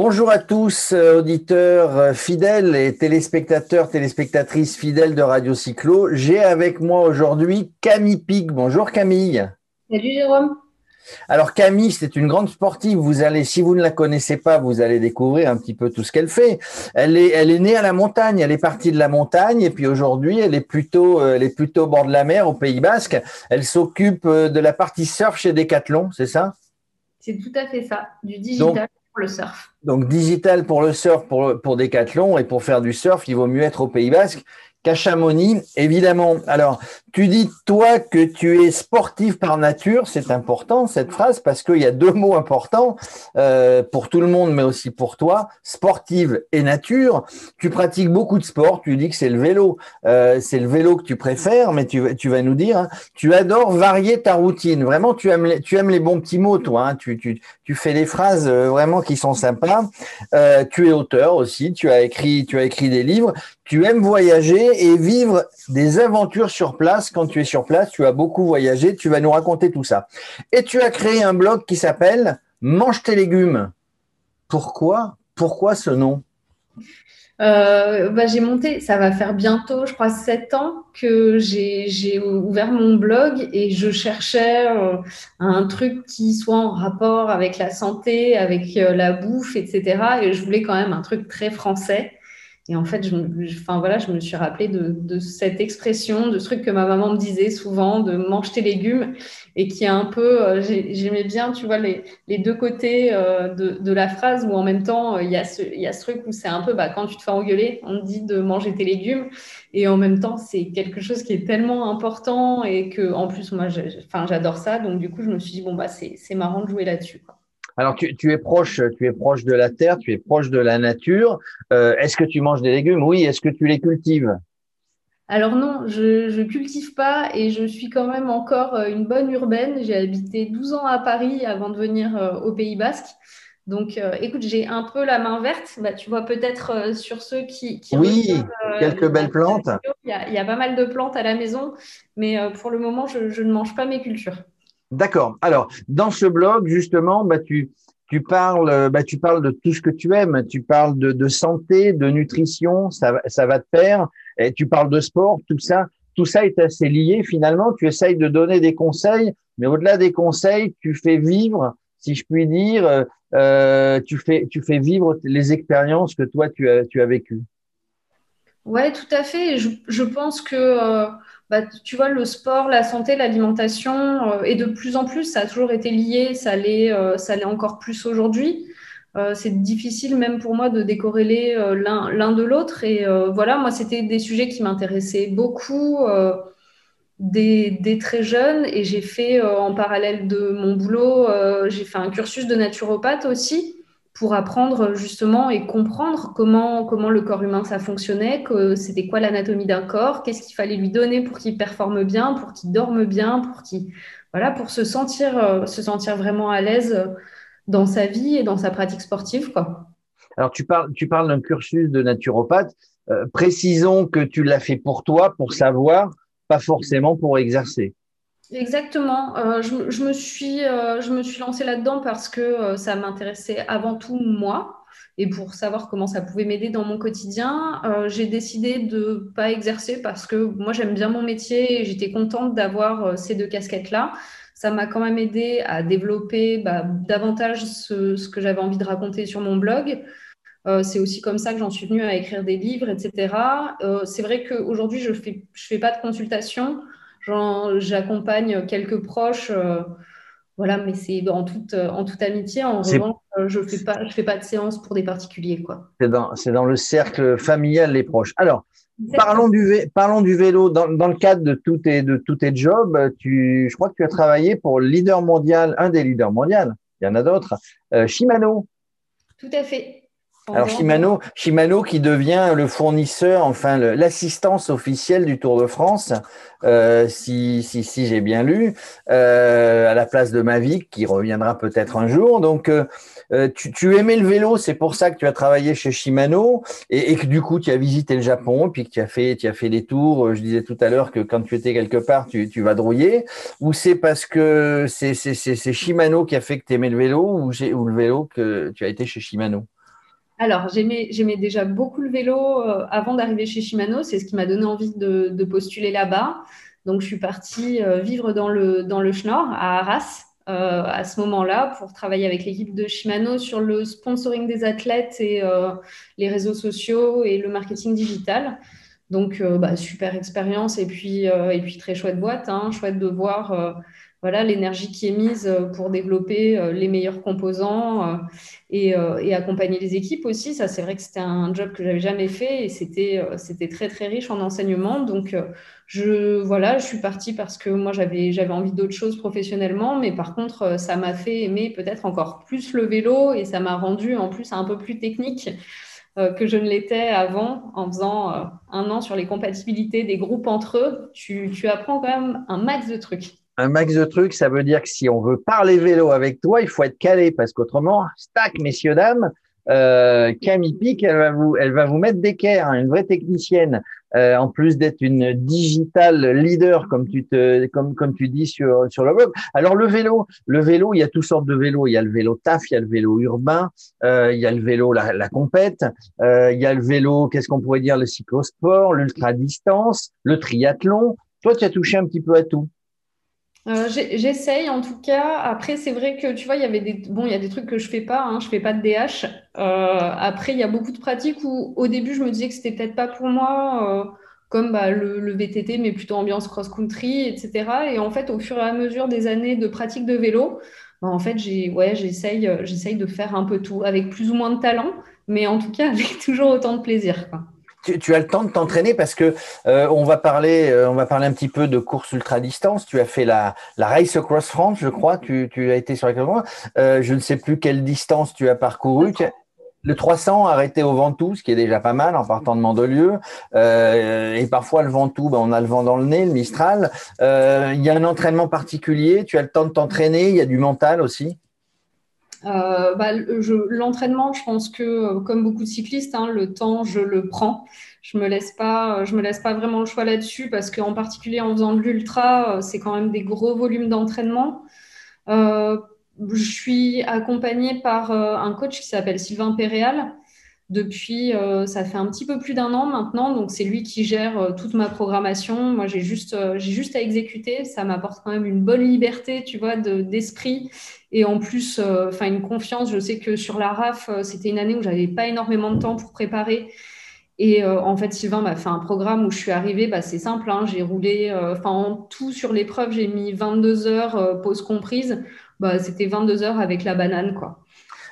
Bonjour à tous, euh, auditeurs euh, fidèles et téléspectateurs, téléspectatrices fidèles de Radio Cyclo. J'ai avec moi aujourd'hui Camille Pic. Bonjour Camille. Salut Jérôme. Alors Camille, c'est une grande sportive. Vous allez, si vous ne la connaissez pas, vous allez découvrir un petit peu tout ce qu'elle fait. Elle est, elle est née à la montagne. Elle est partie de la montagne et puis aujourd'hui, elle est plutôt, euh, elle est plutôt au bord de la mer, au Pays Basque. Elle s'occupe de la partie surf chez Decathlon, c'est ça? C'est tout à fait ça, du digital le surf. Donc digital pour le surf, pour, pour Decathlon et pour faire du surf, il vaut mieux être au Pays Basque qu'à Chamonix, évidemment. Alors, tu dis, toi, que tu es sportif par nature. C'est important, cette phrase, parce qu'il y a deux mots importants euh, pour tout le monde, mais aussi pour toi. Sportive et nature. Tu pratiques beaucoup de sport. Tu dis que c'est le vélo. Euh, c'est le vélo que tu préfères, mais tu, vas nous dire, hein, tu adores varier ta routine. Vraiment, tu aimes les, bons petits mots, toi. Hein. Tu, fais des phrases euh, vraiment qui sont sympas. Tu es auteur aussi. Tu as écrit, tu as écrit des livres. Tu aimes voyager et vivre des aventures sur place. Quand tu es sur place, tu as beaucoup voyagé. Tu vas nous raconter tout ça. Et tu as créé un blog qui s'appelle Mange tes légumes. Pourquoi? Pourquoi ce nom? Euh, bah, j'ai monté, ça va faire bientôt, je crois, sept ans que j'ai ouvert mon blog et je cherchais euh, un truc qui soit en rapport avec la santé, avec euh, la bouffe, etc. Et je voulais quand même un truc très français. Et en fait, je, enfin, voilà, je me suis rappelé de, cette expression, de ce truc que ma maman me disait souvent, de manger tes légumes, et qui est un peu, euh, j'aimais bien, tu vois, les, deux côtés euh, de, la phrase, où en même temps, euh, il y, a ce, il y a ce truc où c'est un peu, bah, quand tu te fais engueuler, on te dit de manger tes légumes, et en même temps, c'est quelque chose qui est tellement important, et que, en plus, moi, j'adore ça, donc du coup, je me suis dit, bon, bah, c'est marrant de jouer là-dessus. Alors, tu, es proche, tu es proche de la terre, tu es proche de la nature. Euh, est-ce que tu manges des légumes? Oui. Est-ce que tu les cultives? Alors non, je ne cultive pas et je suis quand même encore euh, une bonne urbaine. J'ai habité 12 ans à Paris avant de venir euh, au Pays Basque. Donc, écoute, j'ai un peu la main verte. Bah, tu vois peut-être sur ceux qui... oui, quelques belles plantes. Il y, a, pas mal de plantes à la maison, mais pour le moment, je ne mange pas mes cultures. D'accord. Alors, dans ce blog, justement, bah, tu, parles, bah, tu parles de tout ce que tu aimes. Tu parles de, de santé, de nutrition, ça, va faire. Et tu parles de sport, tout ça. Tout ça est assez lié finalement. Tu essayes de donner des conseils, mais au-delà des conseils, tu fais vivre, si je puis dire, euh, tu, fais, tu fais vivre les expériences que toi, tu as, tu as vécues. Oui, tout à fait. Je, pense que euh, bah, tu vois, le sport, la santé, l'alimentation, euh, et de plus en plus, ça a toujours été lié, ça l'est, euh, ça l'est encore plus aujourd'hui. C'est difficile même pour moi de décorréler l'un, l'un de l'autre. Et voilà, moi, c'était des sujets qui m'intéressaient beaucoup dès, très jeune. Et j'ai fait, en parallèle de mon boulot, j'ai fait un cursus de naturopathe aussi pour apprendre justement et comprendre comment, comment le corps humain ça fonctionnait, que c'était quoi l'anatomie d'un corps, qu'est-ce qu'il fallait lui donner pour qu'il performe bien, pour qu'il dorme bien, pour qu'il voilà, pour se sentir euh, se sentir vraiment à l'aise dans sa vie et dans sa pratique sportive quoi. Alors tu parles tu parles d'un cursus de naturopathe, euh, précisons que tu l'as fait pour toi, pour savoir, pas forcément pour exercer. Exactement. Euh, je, me suis, euh, je me suis lancée là-dedans parce que euh, ça m'intéressait avant tout moi et pour savoir comment ça pouvait m'aider dans mon quotidien. j'ai décidé de ne pas exercer parce que moi j'aime bien mon métier et j'étais contente d'avoir ces deux casquettes-là. Ça m'a quand même aidé à développer bah, davantage ce, que j'avais envie de raconter sur mon blog. c'est aussi comme ça que j'en suis venue à écrire des livres, etc. c'est vrai qu'aujourd'hui, je ne fais, je fais pas de consultation. J'accompagne quelques proches, euh, voilà, mais c'est en toute, en toute amitié. En revanche, euh, je ne fais, pas, je fais pas de séance pour des particuliers. C'est dans, dans, le cercle familial, les proches. Alors, parlons du, parlons du vélo. Dans, dans, le cadre de tous tes, de tous tes jobs, tu, je crois que tu as travaillé pour le leader mondial, un des leaders mondiaux, il y en a d'autres, euh, Shimano. Tout à fait. Alors Shimano, Shimano qui devient le fournisseur, enfin l'assistance officielle du Tour de France, euh, si, si, si j'ai bien lu, euh, à la place de Mavic qui reviendra peut-être un jour. Donc euh, euh, tu, tu, aimais le vélo, c'est pour ça que tu as travaillé chez Shimano et, et, que du coup tu as visité le Japon, puis que tu as fait, tu as fait des tours. Je disais tout à l'heure que quand tu étais quelque part, tu, tu vas drouiller. Ou c'est parce que c'est Shimano qui a fait que tu aimais le vélo ou, ou le vélo que tu as été chez Shimano? Alors, j'aimais déjà beaucoup le vélo euh, avant d'arriver chez Shimano. C'est ce qui m'a donné envie de, postuler là-bas. Donc, je suis partie euh, vivre dans le, dans le Schnorr, à Arras, euh, à ce moment-là, pour travailler avec l'équipe de Shimano sur le sponsoring des athlètes et les réseaux sociaux et le marketing digital. Donc, bah, super expérience et puis, et puis très chouette boîte. Hein. chouette de voir voilà l'énergie qui est mise euh, pour développer euh, les meilleurs composants euh, et, accompagner les équipes aussi. Ça, c'est vrai que c'était un job que j'avais jamais fait et c'était c'était très très riche en enseignement. Donc je voilà, je suis partie parce que moi j'avais j'avais envie d'autre chose professionnellement, mais par contre ça m'a fait aimer peut-être encore plus le vélo et ça m'a rendu en plus un peu plus technique que je ne l'étais avant en faisant un an sur les compatibilités des groupes entre eux. Tu, tu apprends quand même un max de trucs un max de trucs, ça veut dire que si on veut parler vélo avec toi, il faut être calé parce qu'autrement, stack, messieurs, dames, euh, Camille Pic, elle va vous, elle va vous mettre d'équerre, hein, une vraie technicienne. Euh, en plus d'être une digital leader, comme tu te, comme comme tu dis sur sur le web. Alors le vélo, le vélo, il y a toutes sortes de vélos. Il y a le vélo taf, il y a le vélo urbain, euh, il y a le vélo la, la compète, euh, il y a le vélo, qu'est-ce qu'on pourrait dire, le cyclosport, l'ultra distance, le triathlon. Toi, tu as touché un petit peu à tout. Euh, j'essaye en tout cas. Après, c'est vrai que tu vois, il y avait des bon, il y a des trucs que je fais pas. Hein, je fais pas de DH. Euh, après, il y a beaucoup de pratiques où au début, je me disais que c'était peut-être pas pour moi, euh, comme bah, le, VTT, mais plutôt ambiance cross-country, etc. Et en fait, au fur et à mesure des années de pratique de vélo, bah, en fait, j'ai ouais, j'essaye, j'essaye de faire un peu tout avec plus ou moins de talent, mais en tout cas avec toujours autant de plaisir. Quoi tu, as le temps de t'entraîner parce que euh, on va parler, euh, on va parler un petit peu de course ultra distance. Tu as fait la, la Race Across France, je crois. Tu, tu as été sur la euh, Je ne sais plus quelle distance tu as parcouru. Le 300 arrêté au Ventoux, ce qui est déjà pas mal en partant de Mandelieu. Euh, et parfois le Ventoux, ben, on a le vent dans le nez, le Mistral. Il y a un entraînement particulier. Tu as le temps de t'entraîner. Il y a du mental aussi. Euh, bah, L'entraînement, je pense que euh, comme beaucoup de cyclistes, hein, le temps, je le prends. Je me laisse pas, je me laisse pas vraiment le choix là-dessus parce qu'en particulier en faisant de l'ultra, euh, c'est quand même des gros volumes d'entraînement. Euh, je suis accompagnée par un coach qui s'appelle Sylvain Péréal, depuis, euh, ça fait un petit peu plus d'un an maintenant, donc c'est lui qui gère euh, toute ma programmation. Moi, j'ai juste, euh, j'ai juste à exécuter. Ça m'apporte quand même une bonne liberté, tu vois, d'esprit. et en plus, enfin, une confiance. Je sais que sur la RAF, c'était une année où j'avais pas énormément de temps pour préparer. Et en fait, Sylvain m'a fait un programme où je suis arrivée, bah, c'est simple, hein, j'ai roulé, enfin, en tout sur l'épreuve, j'ai mis 22 heures, pause comprise. Bah, c'était 22 heures avec la banane, quoi.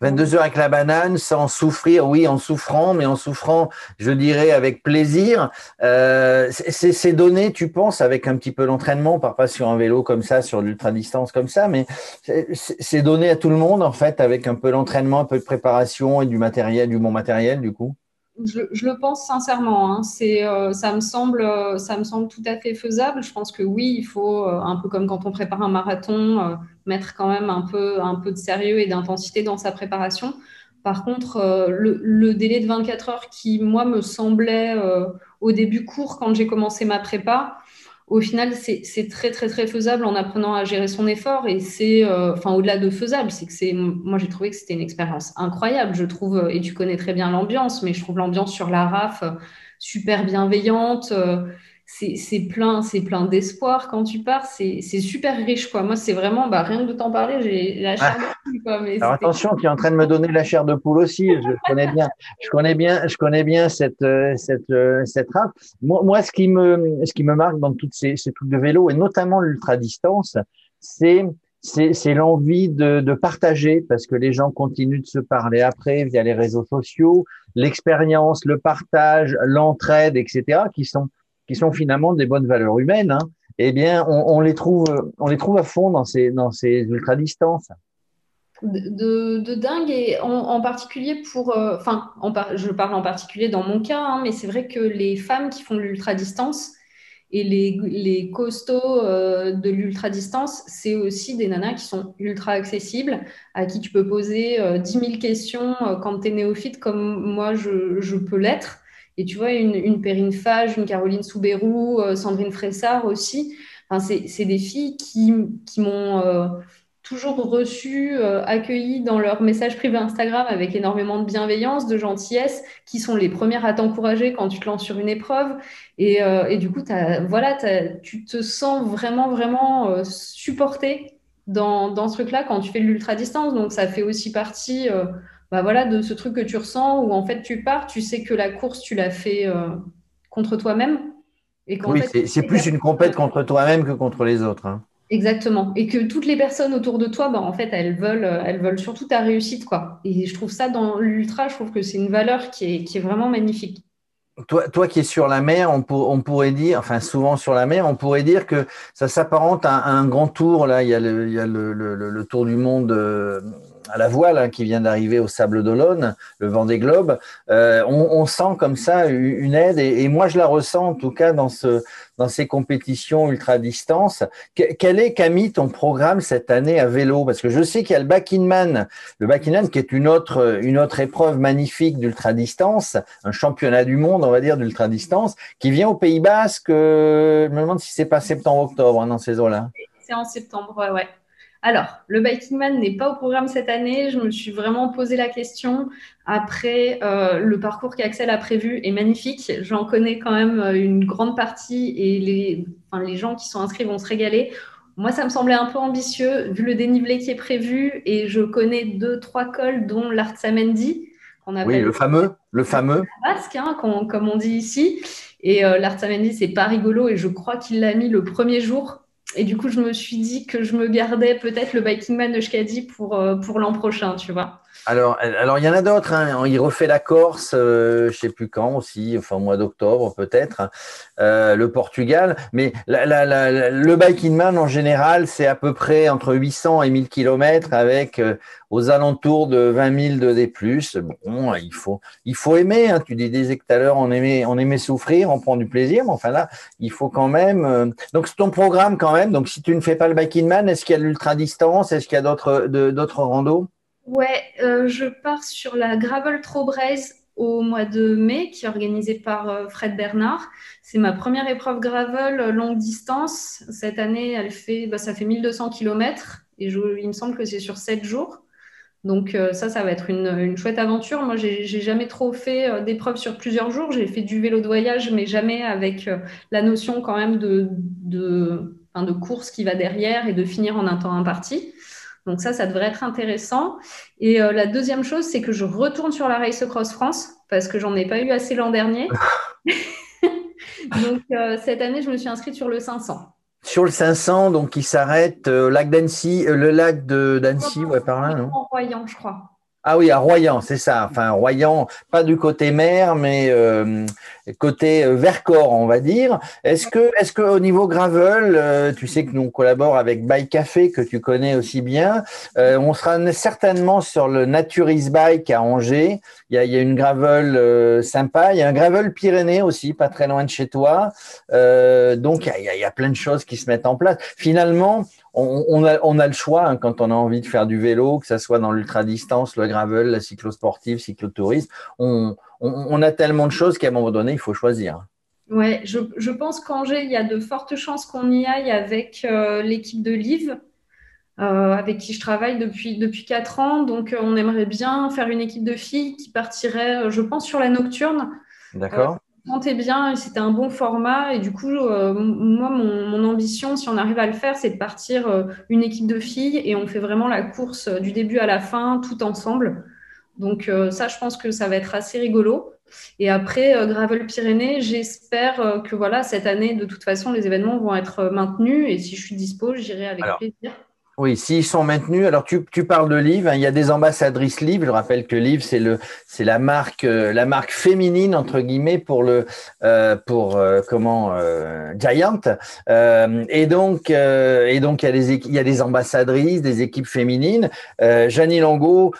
22 heures avec la banane, sans souffrir, oui, en souffrant, mais en souffrant, je dirais, avec plaisir. Euh, c'est donné, tu penses, avec un petit peu d'entraînement, pas sur un vélo comme ça, sur l'ultra-distance comme ça, mais c'est donné à tout le monde, en fait, avec un peu d'entraînement, un peu de préparation et du matériel, du bon matériel, du coup? Je, le pense sincèrement. Hein. C'est, euh, ça, me semble, euh, ça me semble tout à fait faisable. Je pense que oui, il faut, euh, un peu comme quand on prépare un marathon, mettre quand même un peu, un peu de sérieux et d'intensité dans sa préparation. Par contre, le, le, délai de 24 heures qui, moi, me semblait au début court quand j'ai commencé ma prépa, au final, c'est très, très, très faisable en apprenant à gérer son effort. Et c'est, euh, enfin, au-delà de faisable, c'est que c'est, moi, j'ai trouvé que c'était une expérience incroyable, je trouve, euh, et tu connais très bien l'ambiance, mais je trouve l'ambiance sur la RAF euh, super bienveillante c'est plein, c'est plein d'espoir quand tu pars. C'est super riche, quoi. Moi, c'est vraiment, bah, rien que de t'en parler, j'ai la chair de poule, quoi. Alors attention, tu es en train de me donner la chair de poule aussi. Je connais bien, je connais bien, je connais bien cette euh, cette euh, cette rap. Moi, moi, ce qui me ce qui me marque dans toutes ces, ces trucs de vélo et notamment l'ultra distance, c'est c'est l'envie de, de, partager parce que les gens continuent de se parler après via les réseaux sociaux, l'expérience, le partage, l'entraide, etc., qui sont qui sont finalement des bonnes valeurs humaines, hein, eh bien, on, les trouve, on les trouve à fond dans ces, dans ces ultra distances. De, dingue et en, particulier pour, euh, enfin, je parle en particulier dans mon cas, hein, mais c'est vrai que les femmes qui font de l'ultra distance et les, les costauds euh, de l'ultra distance, c'est aussi des nanas qui sont ultra accessibles, à qui tu peux poser euh, 10 000 questions euh, quand tu es néophyte, comme moi je, je peux l'être. Et tu vois, une, une Perrine Fage, une Caroline Soubérou, euh, Sandrine Fressard aussi, enfin, c'est des filles qui, qui m'ont euh, toujours reçus, euh, accueillis dans leur message privé Instagram avec énormément de bienveillance, de gentillesse, qui sont les premières à t'encourager quand tu te lances sur une épreuve. Et, euh, du coup, voilà, tu te sens vraiment, vraiment euh, supporté dans, ce truc-là quand tu fais de l'ultra-distance. Donc, ça fait aussi partie bah, voilà, de ce truc que tu ressens où en fait, tu pars, tu sais que la course, tu l'as fait contre toi-même. oui, c'est plus une compète contre toi-même que contre les autres. Hein. Exactement. Et que toutes les personnes autour de toi, bah, en fait, elles veulent, euh, elles veulent surtout ta réussite. Quoi. Et je trouve ça dans l'ultra, je trouve que c'est une valeur qui est, qui est vraiment magnifique. Toi, toi qui es sur la mer, on, on, pourrait dire, enfin souvent sur la mer, on pourrait dire que ça s'apparente à, un grand tour. Là, il y a le, il y a le, le, le tour du monde euh, à la voile hein, qui vient d'arriver au Sable d'Olonne, le vent des globes, euh, on, sent comme ça une aide et, moi je la ressens en tout cas dans, ce, dans ces compétitions ultra distance. quel est Camille ton programme cette année à vélo? Parce que je sais qu'il y a le Back-in-Man, le Back-in-Man qui est une autre, une autre épreuve magnifique d'ultra distance, un championnat du monde on va dire d'ultra distance, qui vient au Pays Basque. Euh, je me demande si c'est pas septembre-octobre hein, dans ces eaux-là. C'est en septembre, ouais. Alors, le Biking Man n'est pas au programme cette année. Je me suis vraiment posé la question. Après, euh, le parcours qu'Axel a prévu est magnifique. J'en connais quand même euh, une grande partie et les, les gens qui sont inscrits vont se régaler. Moi, ça me semblait un peu ambitieux vu le dénivelé qui est prévu et je connais deux, trois cols, dont l'Artsamendi. Oui, le fameux, le fameux. Basque, hein, comme on dit ici. Et euh, l'Artsamendi, c'est pas rigolo et je crois qu'il l'a mis le premier jour et du coup, je me suis dit que je me gardais peut-être le Biking Man de Shkadi pour, euh, pour l'an prochain, tu vois. Alors, alors, il y en a d'autres. Hein. Il refait la Corse, euh, je ne sais plus quand aussi, enfin au mois d'octobre peut-être, euh, le Portugal. Mais le Biking Man en général, c'est à peu près entre 800 et 1000 kilomètres avec aux alentours de 20 000 de D+. Bon, il faut, il faut aimer. Hein. Tu disais tout à l'heure, on aimait, on aimait souffrir, on prend du plaisir. Mais enfin là, il faut quand même. Donc, c'est ton programme quand même. Donc, si tu ne fais pas le Biking Man, est-ce qu'il y a l'ultra distance Est-ce qu'il y a d'autres, d'autres randos? Ouais, euh, je pars sur la Gravel Trobraise au mois de mai, qui est organisée par euh, Fred Bernard. C'est ma première épreuve gravel euh, longue distance. Cette année, elle fait, bah, ça fait 1200 km et il me semble que c'est sur 7 jours. Donc ça, ça va être une, chouette aventure. Moi, j'ai jamais trop fait d'épreuves sur plusieurs jours. J'ai fait du vélo de voyage, mais jamais avec la notion quand même de, de, de course qui va derrière et de finir en un temps imparti. Donc ça, ça devrait être intéressant. Et euh, la deuxième chose, c'est que je retourne sur la Race Cross France parce que j'en ai pas eu assez l'an dernier. donc euh, cette année, je me suis inscrite sur le 500. Sur le 500, donc il s'arrête euh, lac d'Annecy, le lac de d'Annecy, ouais, par là, non? En Royan, je crois. Ah oui, à Royan, c'est ça. Enfin, Royan, pas du côté mer, mais euh, côté euh, Vercors, on va dire. Est-ce que, est-ce que au niveau gravel, euh, tu sais que nous on collabore avec Bike Café que tu connais aussi bien. on sera certainement sur le Naturis Bike à Angers. Il y a, il y a une gravel sympa. Il y a un gravel Pyrénées aussi, pas très loin de chez toi. donc il y, a, il y a plein de choses qui se mettent en place. Finalement, on, a, le choix hein, quand on a envie de faire du vélo, que ce soit dans l'ultra-distance, le gravel, la cyclosportive, cyclotourisme. On, on, a tellement de choses qu'à un moment donné, il faut choisir. Ouais, je, pense qu'Angers, il y a de fortes chances qu'on y aille avec euh, l'équipe de Live, euh, avec qui je travaille depuis, depuis 4 ans. Donc, euh, on aimerait bien faire une équipe de filles qui partirait, je pense, sur la nocturne. D'accord sentais bien, c'était un bon format. Et du coup, euh, moi, mon, ambition, si on arrive à le faire, c'est de partir euh, une équipe de filles et on fait vraiment la course euh, du début à la fin, tout ensemble. Donc ça, je pense que ça va être assez rigolo. Et après, Gravel Pyrénées, j'espère que voilà, cette année, de toute façon, les événements vont être maintenus. Et si je suis dispo, j'irai avec plaisir. Oui, s'ils sont maintenus. Alors, tu, parles de Liv. Hein, il y a des ambassadrices Liv. Je rappelle que Liv, c'est le, c'est la marque, euh, la marque féminine entre guillemets pour le, euh, pour euh, comment Giant. et donc, et donc il y a des, il y a des ambassadrices, des équipes féminines. Janie Longo,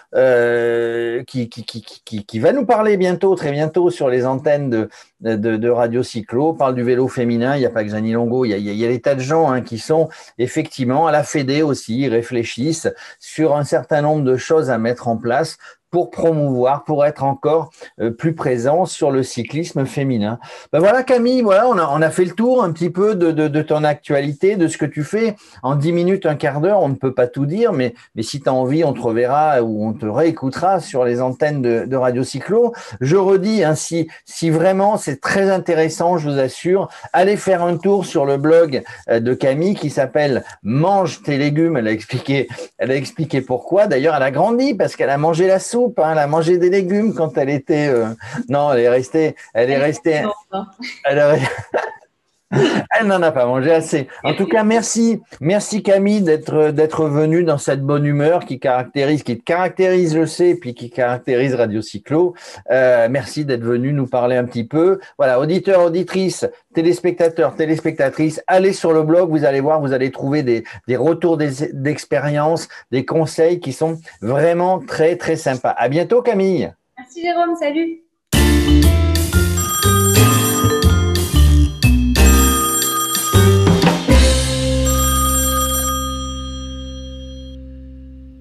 qui, qui, qui, qui, va nous parler bientôt, très bientôt, sur les antennes de, de, de Radio Cyclo, parle du vélo féminin. Il n'y a pas que Janie Longo, il y a, il y a des tas de gens hein, qui sont effectivement à la Fédé aussi, réfléchissent sur un certain nombre de choses à mettre en place pour promouvoir, pour être encore euh, plus présent sur le cyclisme féminin. Ben voilà Camille, voilà, on a, on a fait le tour un petit peu de, de, ton actualité, de ce que tu fais. En 10 minutes, un quart d'heure, on ne peut pas tout dire, mais, mais si tu as envie, on te reverra ou on te réécoutera sur les antennes de, de Radio Cyclo. Je redis, hein, si, si vraiment c'est très intéressant, je vous assure, allez faire un tour sur le blog euh, de Camille qui s'appelle Mange tes légumes. Elle a expliqué, elle a expliqué pourquoi. D'ailleurs, elle a grandi parce qu'elle a mangé la soupe, hein, elle a mangé des légumes quand elle était. Euh, non, elle est restée. Elle est restée. Elle a... Elle n'en a pas mangé assez. En tout cas, merci, merci Camille d'être d'être venue dans cette bonne humeur qui caractérise, qui caractérise le C, puis qui caractérise Radio Cyclo. Euh, merci d'être venu nous parler un petit peu. Voilà, auditeurs, auditrices, téléspectateurs, téléspectatrices, allez sur le blog, vous allez voir, vous allez trouver des, des retours d'expérience, des conseils qui sont vraiment très très sympas. À bientôt Camille. Merci Jérôme, salut.